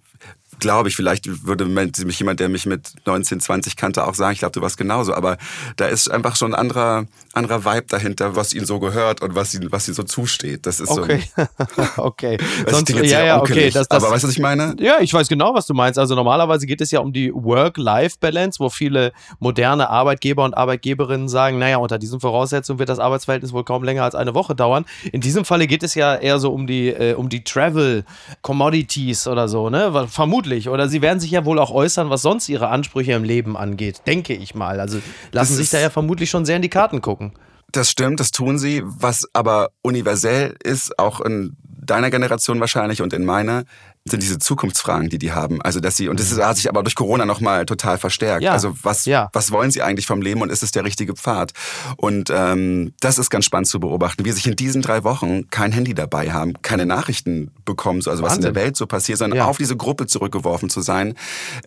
glaube ich, vielleicht würde mich jemand, der mich mit 19, 20 kannte, auch sagen, ich glaube, du warst genauso. Aber da ist einfach schon ein anderer, anderer Vibe dahinter, was ihnen so gehört und was ihnen, was ihnen so zusteht. Das ist Okay, so. okay. <laughs> <laughs> Sonst, ja, ja, okay. Das, das, aber weißt du, was ich meine? ja, ich weiß genau, was du meinst. Also normalerweise geht es ja um die Work-Life-Balance, wo viele moderne Arbeitgeber und Arbeitgeberinnen sagen, naja, unter diesen Voraussetzungen wird das Arbeitsverhältnis wohl kaum länger als eine Woche dauern. In diesem Falle geht es ja eher so um die, äh, um die Travel-Commodities oder so, ne? Weil- Vermutlich. Oder sie werden sich ja wohl auch äußern, was sonst ihre Ansprüche im Leben angeht. Denke ich mal. Also lassen sich da ja vermutlich schon sehr in die Karten gucken. Das stimmt, das tun sie. Was aber universell ist, auch in deiner Generation wahrscheinlich und in meiner, sind diese Zukunftsfragen, die die haben. Also dass sie und das hat sich aber durch Corona noch mal total verstärkt. Ja. Also was Ja. was wollen sie eigentlich vom Leben und ist es der richtige Pfad? Und ähm, das ist ganz spannend zu beobachten, wie sie sich in diesen drei Wochen kein Handy dabei haben, keine Nachrichten bekommen, so, also was in Wahnsinn. der Welt so passiert, sondern Ja. auf diese Gruppe zurückgeworfen zu sein,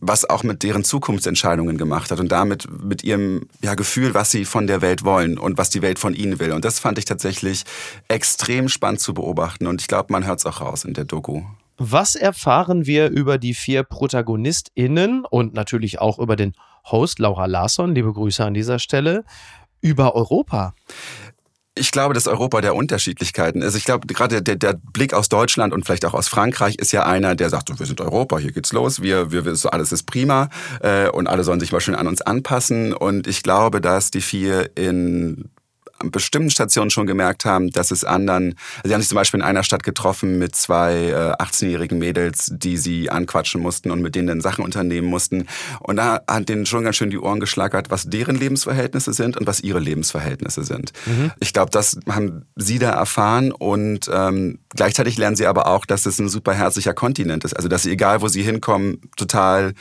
was auch mit deren Zukunftsentscheidungen gemacht hat und damit mit ihrem ja, Gefühl, was sie von der Welt wollen und was die Welt von ihnen will. Und das fand ich tatsächlich extrem spannend zu beobachten und ich glaube, man hört es auch raus in der Doku. Was erfahren wir über die vier ProtagonistInnen und natürlich auch über den Host Laura Larsson, liebe Grüße an dieser Stelle, über Europa? Ich glaube, dass Europa der Unterschiedlichkeiten ist. Ich glaube, gerade der, der Blick aus Deutschland und vielleicht auch aus Frankreich ist ja einer, der sagt, wir sind Europa, hier geht's los, wir, wir, alles ist prima äh, und alle sollen sich mal schön an uns anpassen. Und ich glaube, dass die vier in an bestimmten Stationen schon gemerkt haben, dass es anderen, also sie haben sich zum Beispiel in einer Stadt getroffen mit zwei äh, 18-jährigen Mädels, die sie anquatschen mussten und mit denen dann Sachen unternehmen mussten. Und da hat denen schon ganz schön die Ohren geschlagert, was deren Lebensverhältnisse sind und was ihre Lebensverhältnisse sind. Ich glaube, das haben sie da erfahren und ähm, gleichzeitig lernen sie aber auch, dass es ein super herzlicher Kontinent ist. Also, dass sie, egal wo sie hinkommen, total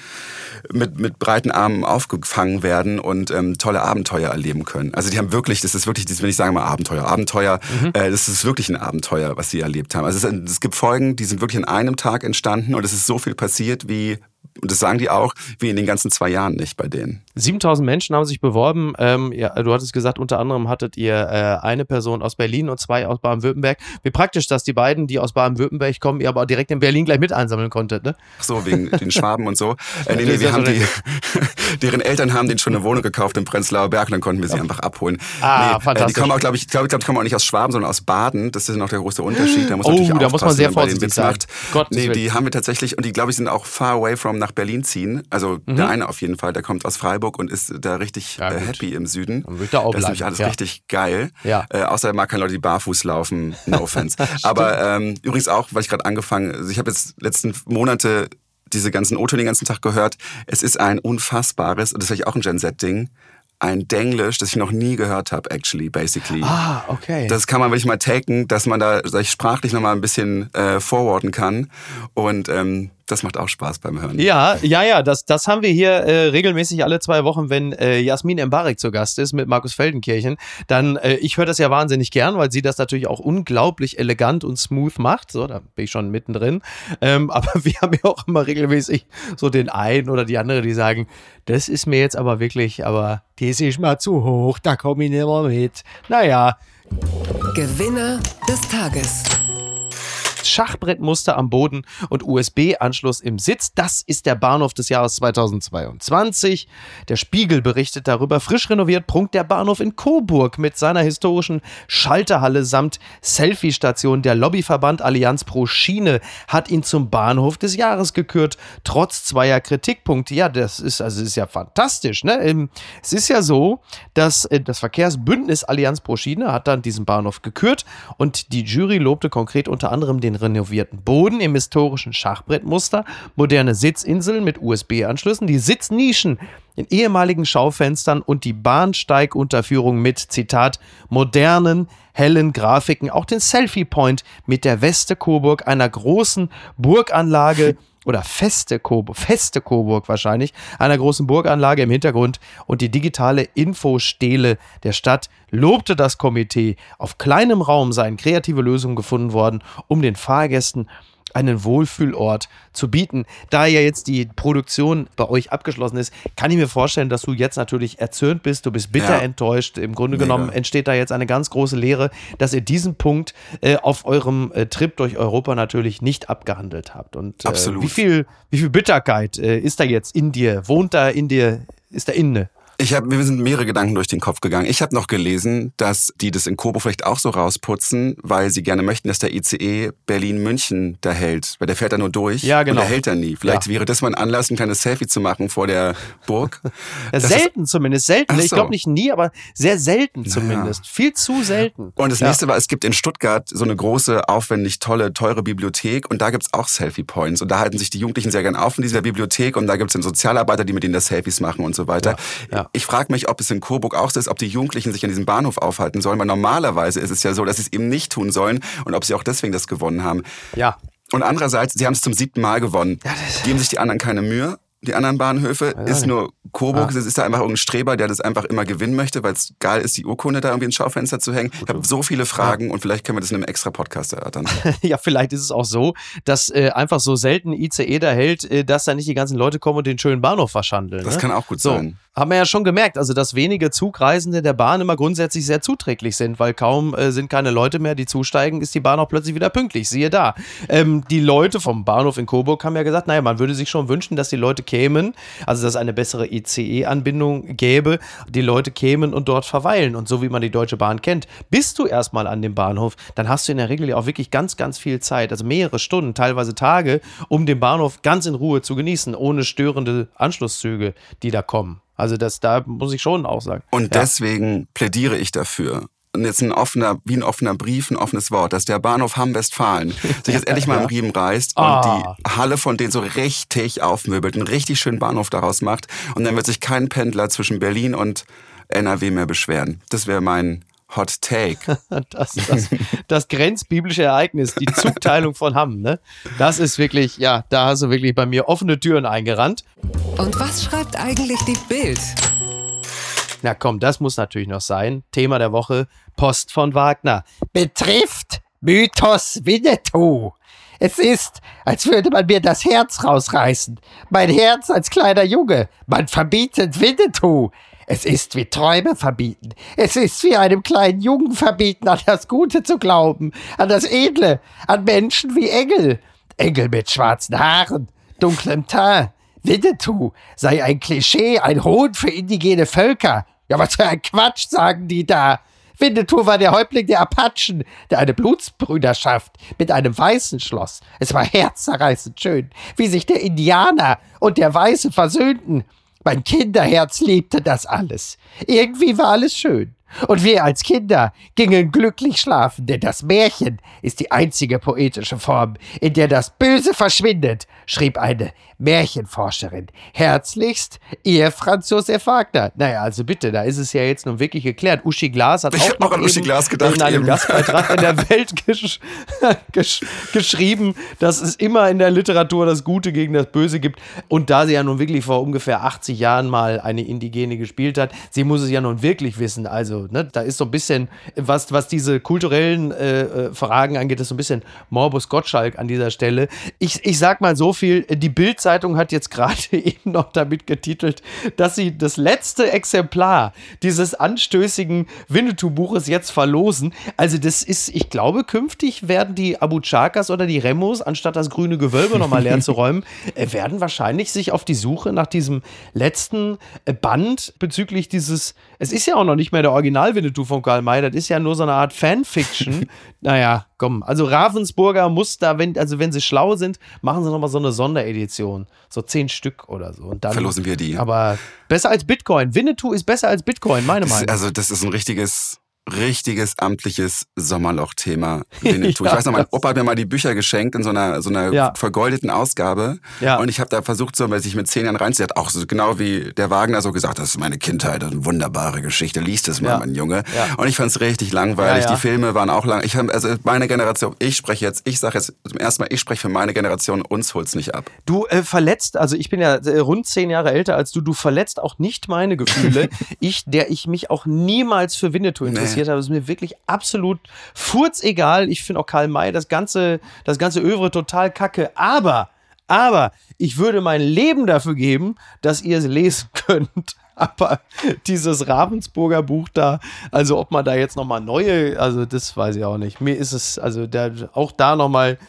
mit, mit breiten Armen aufgefangen werden und ähm, tolle Abenteuer erleben können. Also die haben wirklich, das ist wirklich, das will ich sagen mal Abenteuer. Abenteuer, äh, das ist wirklich ein Abenteuer, was sie erlebt haben. Also es, es gibt Folgen, die sind wirklich in einem Tag entstanden und es ist so viel passiert wie und das sagen die auch, wie in den ganzen zwei Jahren nicht bei denen. 7000 Menschen haben sich beworben. Ähm, ja, du hattest gesagt, unter anderem hattet ihr äh, eine Person aus Berlin und zwei aus Baden-Württemberg. Wie praktisch, dass die beiden, die aus Baden-Württemberg kommen, ihr aber direkt in Berlin gleich mit einsammeln konntet, ne? Ach so, wegen den Schwaben und so. <laughs> Äh, nee, nee, wir haben die, <laughs> deren Eltern haben denen schon eine Wohnung gekauft im Prenzlauer Berg und dann konnten wir sie einfach abholen. Ah, nee, fantastisch. Äh, die kommen auch, glaube ich, glaube, glaub, die kommen auch nicht aus Schwaben, sondern aus Baden. Das ist noch der große Unterschied. Da muss Oh, da muss man sehr vorsichtig sein. macht. Gottes Nee, die haben wir tatsächlich, und die, glaube ich, sind auch far away from nach Berlin ziehen. Also Mhm. der eine auf jeden Fall, der kommt aus Freiburg und ist da richtig Ja, äh, happy im Süden. Dann er auch das ist nämlich alles ja. richtig geil. Ja. Äh, außer er mag keine Leute, die barfuß laufen. No <laughs> offense. Aber ähm, übrigens auch, weil ich gerade angefangen, also ich habe jetzt letzten Monate diese ganzen O-Töne den ganzen Tag gehört. Es ist ein unfassbares, und das ist vielleicht auch ein Gen Z-Ding, ein Denglisch, das ich noch nie gehört habe, actually, basically. Ah, okay. Das kann man wirklich mal taken, dass man da sag ich, sprachlich nochmal ein bisschen äh, forwarden kann. Und ähm, das macht auch Spaß beim Hören. Ja, ja, ja, das, das haben wir hier äh, regelmäßig alle zwei Wochen, wenn äh, Jasmin Embarek zu Gast ist mit Markus Feldenkirchen. Dann, äh, ich höre das ja wahnsinnig gern, weil sie das natürlich auch unglaublich elegant und smooth macht. So, da bin ich schon mittendrin. Ähm, <laughs> aber wir haben ja auch immer regelmäßig so den einen oder die andere, die sagen, das ist mir jetzt aber wirklich, aber das ist mal zu hoch, da komme ich nicht mehr mit. Naja, Gewinner des Tages. Schachbrettmuster am Boden und USB-Anschluss im Sitz. Das ist der Bahnhof des Jahres 2022. Der Spiegel berichtet darüber. Frisch renoviert prunkt der Bahnhof in Coburg mit seiner historischen Schalterhalle samt Selfie-Station. Der Lobbyverband Allianz pro Schiene hat ihn zum Bahnhof des Jahres gekürt, trotz zweier Kritikpunkte. Ja, das ist also ist ja fantastisch. Ne? Ähm, Es ist ja so, dass äh, das Verkehrsbündnis Allianz pro Schiene hat dann diesen Bahnhof gekürt und die Jury lobte konkret unter anderem den renovierten Boden im historischen Schachbrettmuster, moderne Sitzinseln mit USB-Anschlüssen, die Sitznischen in ehemaligen Schaufenstern und die Bahnsteigunterführung mit, Zitat, modernen, hellen Grafiken, auch den Selfie Point mit der Weste Coburg, einer großen Burganlage <laughs> oder feste Coburg, feste Coburg wahrscheinlich, einer großen Burganlage im Hintergrund und die digitale Infostele der Stadt lobte das Komitee. Auf kleinem Raum seien kreative Lösungen gefunden worden, um den Fahrgästen einen Wohlfühlort zu bieten. Da ja jetzt die Produktion bei euch abgeschlossen ist, kann ich mir vorstellen, dass du jetzt natürlich erzürnt bist, du bist bitter Ja. enttäuscht. Im Grunde Mega. genommen entsteht da jetzt eine ganz große Lehre, dass ihr diesen Punkt äh, auf eurem äh, Trip durch Europa natürlich nicht abgehandelt habt. Und äh, Absolut. wie viel, wie viel Bitterkeit äh, ist da jetzt in dir? Wohnt da in dir? Ist da inne? Ich hab, mir sind mehrere Gedanken durch den Kopf gegangen. Ich habe noch gelesen, dass die das in Coburg vielleicht auch so rausputzen, weil sie gerne möchten, dass der ICE Berlin-München da hält. Weil der fährt da nur durch Ja, genau. und der hält da nie. Vielleicht Ja. wäre das mal ein Anlass, ein kleines Selfie zu machen vor der Burg. <laughs> Ja, selten zumindest, selten. Ach Ich so. glaube nicht nie, aber sehr selten zumindest. Viel zu selten. Und das Ja. nächste war, es gibt in Stuttgart so eine große, aufwendig tolle, teure Bibliothek und da gibt's auch Selfie-Points. Und da halten sich die Jugendlichen sehr gern auf in dieser Bibliothek und da gibt's dann Sozialarbeiter, die mit denen das Selfies machen und so weiter. Ja, ja. Ich frage mich, ob es in Coburg auch so ist, ob die Jugendlichen sich an diesem Bahnhof aufhalten sollen, weil normalerweise ist es ja so, dass sie es eben nicht tun sollen und ob sie auch deswegen das gewonnen haben. Ja. Und andererseits, sie haben es zum siebten Mal gewonnen. Geben sich die anderen keine Mühe. Die anderen Bahnhöfe ist nur Coburg. Ah. Es ist da einfach irgendein Streber, der das einfach immer gewinnen möchte, weil es geil ist, die Urkunde da irgendwie ins Schaufenster zu hängen. Ich habe so viele Fragen und vielleicht können wir das in einem extra Podcast erörtern. <laughs> Ja, vielleicht ist es auch so, dass äh, einfach so selten ICE da hält, äh, dass da nicht die ganzen Leute kommen und den schönen Bahnhof verschandeln. Das ne? kann auch gut so. sein. Haben wir ja schon gemerkt, also dass wenige Zugreisende der Bahn immer grundsätzlich sehr zuträglich sind, weil kaum äh, sind keine Leute mehr, die zusteigen, ist die Bahn auch plötzlich wieder pünktlich. Siehe da. Ähm, die Leute vom Bahnhof in Coburg haben ja gesagt, naja, man würde sich schon wünschen, dass die Leute kämen, also dass es eine bessere ICE-Anbindung gäbe, die Leute kämen und dort verweilen. Und so wie man die Deutsche Bahn kennt, bist du erstmal an dem Bahnhof, dann hast du in der Regel ja auch wirklich ganz, ganz viel Zeit, also mehrere Stunden, teilweise Tage, um den Bahnhof ganz in Ruhe zu genießen, ohne störende Anschlusszüge, die da kommen. Also das, da muss ich schon auch sagen. Und Ja. deswegen plädiere ich dafür. Und jetzt ein offener, wie ein offener Brief, ein offenes Wort, dass der Bahnhof Hamm-Westfalen <laughs> sich jetzt endlich mal im Riemen reißt und Ah. die Halle von denen so richtig aufmöbelt, einen richtig schönen Bahnhof daraus macht. Und dann wird sich kein Pendler zwischen Berlin und NRW mehr beschweren. Das wäre mein Hot Take. <laughs> Das, das, das grenzbiblische Ereignis, die Zugteilung von Hamm, ne? Das ist wirklich, ja, da hast du wirklich bei mir offene Türen eingerannt. Und was schreibt eigentlich die Bild? Na komm, das muss natürlich noch sein. Thema der Woche, Post von Wagner. Betrifft Mythos Winnetou. Es ist, als würde man mir das Herz rausreißen. Mein Herz als kleiner Junge. Man verbietet Winnetou. Es ist wie Träume verbieten. Es ist wie einem kleinen Jungen verbieten, an das Gute zu glauben, an das Edle, an Menschen wie Engel. Engel mit schwarzen Haaren, dunklem Teint. Winnetou sei ein Klischee, ein Hohn für indigene Völker. Ja, was für ein Quatsch sagen die da. Winnetou war der Häuptling der Apachen, der eine Blutsbrüderschaft mit einem Weißen schloss. Es war herzzerreißend schön, wie sich der Indianer und der Weiße versöhnten. Mein Kinderherz liebte das alles. Irgendwie war alles schön. Und wir als Kinder gingen glücklich schlafen, denn das Märchen ist die einzige poetische Form, in der das Böse verschwindet, schrieb eine Märchenforscherin. Herzlichst, ihr Franz Josef Wagner. Naja, also bitte, da ist es ja jetzt nun wirklich geklärt. Uschi Glas hat ich auch, auch an Uschi Glas gedacht, in einem. Gastbeitrag in der <laughs> Welt gesch <laughs> gesch geschrieben, dass es immer in der Literatur das Gute gegen das Böse gibt. Und da sie ja nun wirklich vor ungefähr 80 Jahren mal eine Indigene gespielt hat, sie muss es ja nun wirklich wissen. Also, ne, da ist so ein bisschen, was, was diese kulturellen äh, äh, Fragen angeht, ist so ein bisschen Morbus Gottschalk an dieser Stelle. Ich, ich sag mal so viel, die Bild-Zeitung hat jetzt gerade <laughs> eben noch damit getitelt, dass sie das letzte Exemplar dieses anstößigen Winnetou-Buches jetzt verlosen. Also das ist, ich glaube, künftig werden die Abu Chakas oder die Remos, anstatt das grüne Gewölbe nochmal leer zu <laughs> räumen, äh, werden wahrscheinlich sich auf die Suche nach diesem letzten äh, Band bezüglich dieses, es ist ja auch noch nicht mehr der Original Winnetou von Karl May, das ist ja nur so eine Art Fanfiction. <laughs> naja, komm, also Ravensburger muss da, wenn, also wenn sie schlau sind, machen sie nochmal so eine Sonderedition. So zehn Stück oder so. Und dann, Verlosen wir die. Aber besser als Bitcoin. Winnetou ist besser als Bitcoin, meine Das, Meinung. also das ist ein richtiges, richtiges amtliches Sommerloch-Thema. <laughs> Winnetou. Ja, ich weiß noch, mein Opa hat mir mal die Bücher geschenkt in so einer, so einer Ja. vergoldeten Ausgabe. Ja. Und ich habe da versucht, so, weil sich mit zehn Jahren reinzuziehen, hat auch so genau wie der Wagner so gesagt, das ist meine Kindheit, das ist eine wunderbare Geschichte, liest es mal, Ja. mein Junge. Und ich fand es richtig langweilig. Die Filme waren auch lang. Ich hab, also meine Generation, ich spreche jetzt, ich sage jetzt zum ersten Mal, ich spreche für meine Generation, uns holt's nicht ab. Du äh, verletzt, also ich bin ja äh, rund zehn Jahre älter als du, du verletzt auch nicht meine Gefühle. <laughs> ich, der ich mich auch niemals für Winnetou interessiert habe, ist mir wirklich absolut furzegal. Ich finde auch Karl May das ganze, das ganze Övre total kacke. Aber, aber ich würde mein Leben dafür geben, dass ihr es lesen <laughs> könnt. Aber dieses Ravensburger Buch da, also ob man da jetzt nochmal neue, also das weiß ich auch nicht. Mir ist es, also der, auch da nochmal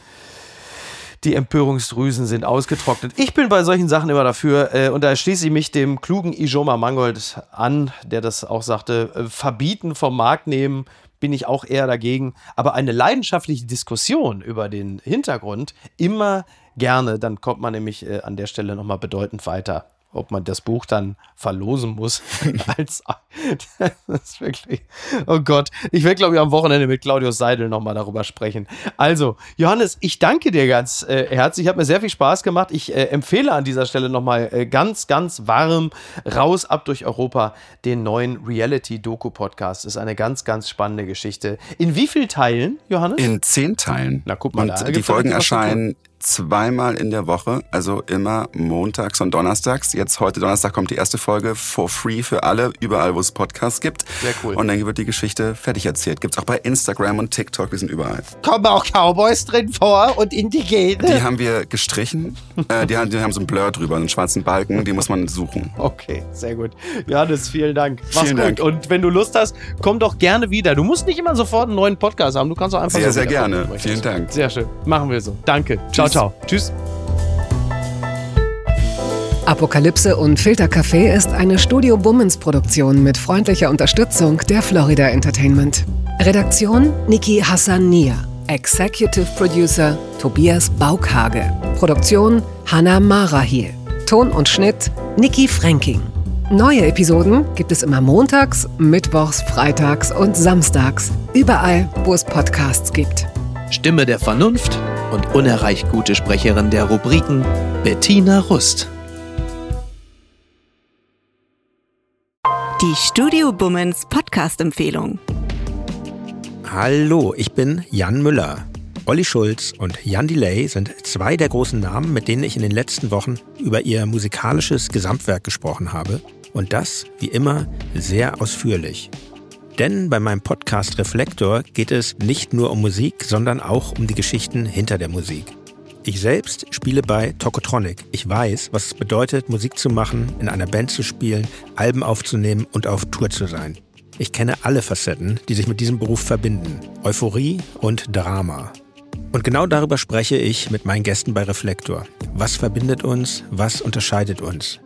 die Empörungsdrüsen sind ausgetrocknet. Ich bin bei solchen Sachen immer dafür äh, und da schließe ich mich dem klugen Ijoma Mangold an, der das auch sagte, äh, verbieten vom Markt nehmen bin ich auch eher dagegen, aber eine leidenschaftliche Diskussion über den Hintergrund immer gerne, dann kommt man nämlich äh, an der Stelle nochmal bedeutend weiter. Ob man das Buch dann verlosen muss, <laughs> als <laughs> das ist wirklich. Oh Gott, ich werde, glaube ich, am Wochenende mit Claudius Seidel nochmal darüber sprechen. Also, Johannes, ich danke dir ganz äh, herzlich. Hat mir sehr viel Spaß gemacht. Ich äh, empfehle an dieser Stelle nochmal äh, ganz, ganz warm raus ab durch Europa den neuen Reality-Doku-Podcast. Ist eine ganz, ganz spannende Geschichte. In wie vielen Teilen, Johannes? In zehn Teilen. Na, guck mal, Und da die Folgen erscheinen zweimal in der Woche, also immer montags und donnerstags. Jetzt heute Donnerstag kommt die erste Folge for free für alle, überall wo es Podcasts gibt. Sehr cool. Und dann wird die Geschichte fertig erzählt. Gibt's auch bei Instagram und TikTok, wir sind überall. Kommen auch Cowboys drin vor und Indigene? Die haben wir gestrichen. <laughs> äh, die, haben, die haben so einen Blur drüber, einen schwarzen Balken, die muss man suchen. Okay, sehr gut. Johannes, vielen Dank. Mach's Vielen gut. Dank. Und wenn du Lust hast, komm doch gerne wieder. Du musst nicht immer sofort einen neuen Podcast haben. Du kannst auch einfach Sehr, so sehr gerne. Vielen Dank. Sehr schön. Machen wir so. Danke. Ciao, Tschüss. Ciao. Tschüss. Apokalypse und Filtercafé ist eine Studio Bummens Produktion mit freundlicher Unterstützung der Florida Entertainment. Redaktion Niki Hassania. Executive Producer Tobias Baukhage. Produktion Hanna Marahiel. Ton und Schnitt Niki Fränking. Neue Episoden gibt es immer montags, mittwochs, freitags und samstags. Überall, wo es Podcasts gibt. Stimme der Vernunft und unerreicht gute Sprecherin der Rubriken Bettina Rust. Die Studio Bummens Podcast-Empfehlung. Hallo, ich bin Jan Müller. Olli Schulz und Jan Delay sind zwei der großen Namen, mit denen ich in den letzten Wochen über ihr musikalisches Gesamtwerk gesprochen habe. Und das, wie immer, sehr ausführlich. Denn bei meinem Podcast Reflektor geht es nicht nur um Musik, sondern auch um die Geschichten hinter der Musik. Ich selbst spiele bei Tokotronic. Ich weiß, was es bedeutet, Musik zu machen, in einer Band zu spielen, Alben aufzunehmen und auf Tour zu sein. Ich kenne alle Facetten, die sich mit diesem Beruf verbinden. Euphorie und Drama. Und genau darüber spreche ich mit meinen Gästen bei Reflektor. Was verbindet uns? Was unterscheidet uns?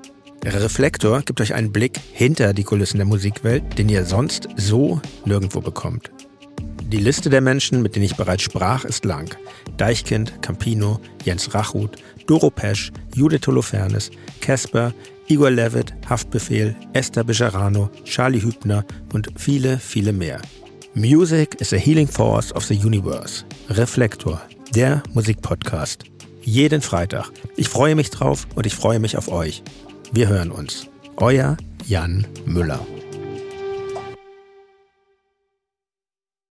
Reflektor gibt euch einen Blick hinter die Kulissen der Musikwelt, den ihr sonst so nirgendwo bekommt. Die Liste der Menschen, mit denen ich bereits sprach, ist lang. Deichkind, Campino, Jens Rachut, Doro Pesch, Judith Holofernes, Casper, Igor Levitt, Haftbefehl, Esther Bejarano, Charlie Hübner und viele, viele mehr. Music is a healing force of the universe. Reflektor, der Musikpodcast. Jeden Freitag. Ich freue mich drauf und ich freue mich auf euch. Wir hören uns. Euer Jan Müller.